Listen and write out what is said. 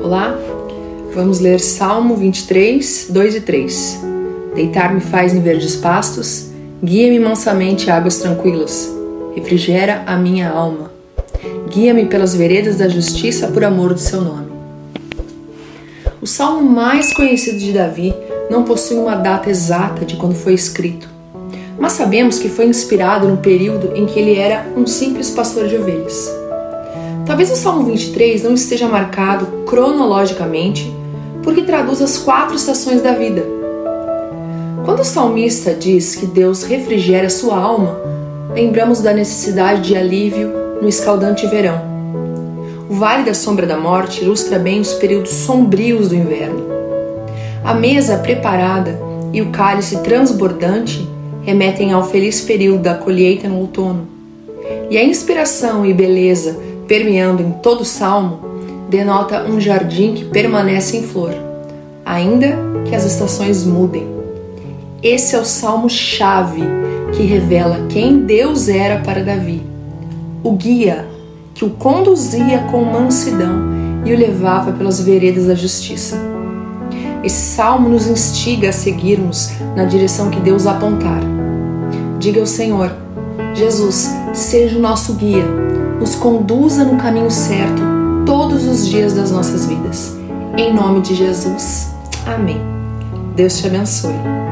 Olá, vamos ler Salmo 23, 2 e 3. Deitar-me faz em verdes pastos, guia-me mansamente a águas tranquilas, refrigera a minha alma. Guia-me pelas veredas da justiça por amor do seu nome. O salmo mais conhecido de Davi não possui uma data exata de quando foi escrito, mas sabemos que foi inspirado no período em que ele era um simples pastor de ovelhas. Talvez o Salmo 23 não esteja marcado cronologicamente porque traduz as quatro estações da vida. Quando o salmista diz que Deus refrigera sua alma, lembramos da necessidade de alívio no escaldante verão. O Vale da Sombra da Morte ilustra bem os períodos sombrios do inverno. A mesa preparada e o cálice transbordante remetem ao feliz período da colheita no outono. E a inspiração e beleza permeando em todo o salmo, denota um jardim que permanece em flor, ainda que as estações mudem. Esse é o salmo-chave que revela quem Deus era para Davi, o guia que o conduzia com mansidão e o levava pelas veredas da justiça. Esse salmo nos instiga a seguirmos na direção que Deus apontar. Diga ao Senhor: Jesus, seja o nosso guia nos conduza no caminho certo todos os dias das nossas vidas. Em nome de Jesus. Amém. Deus te abençoe.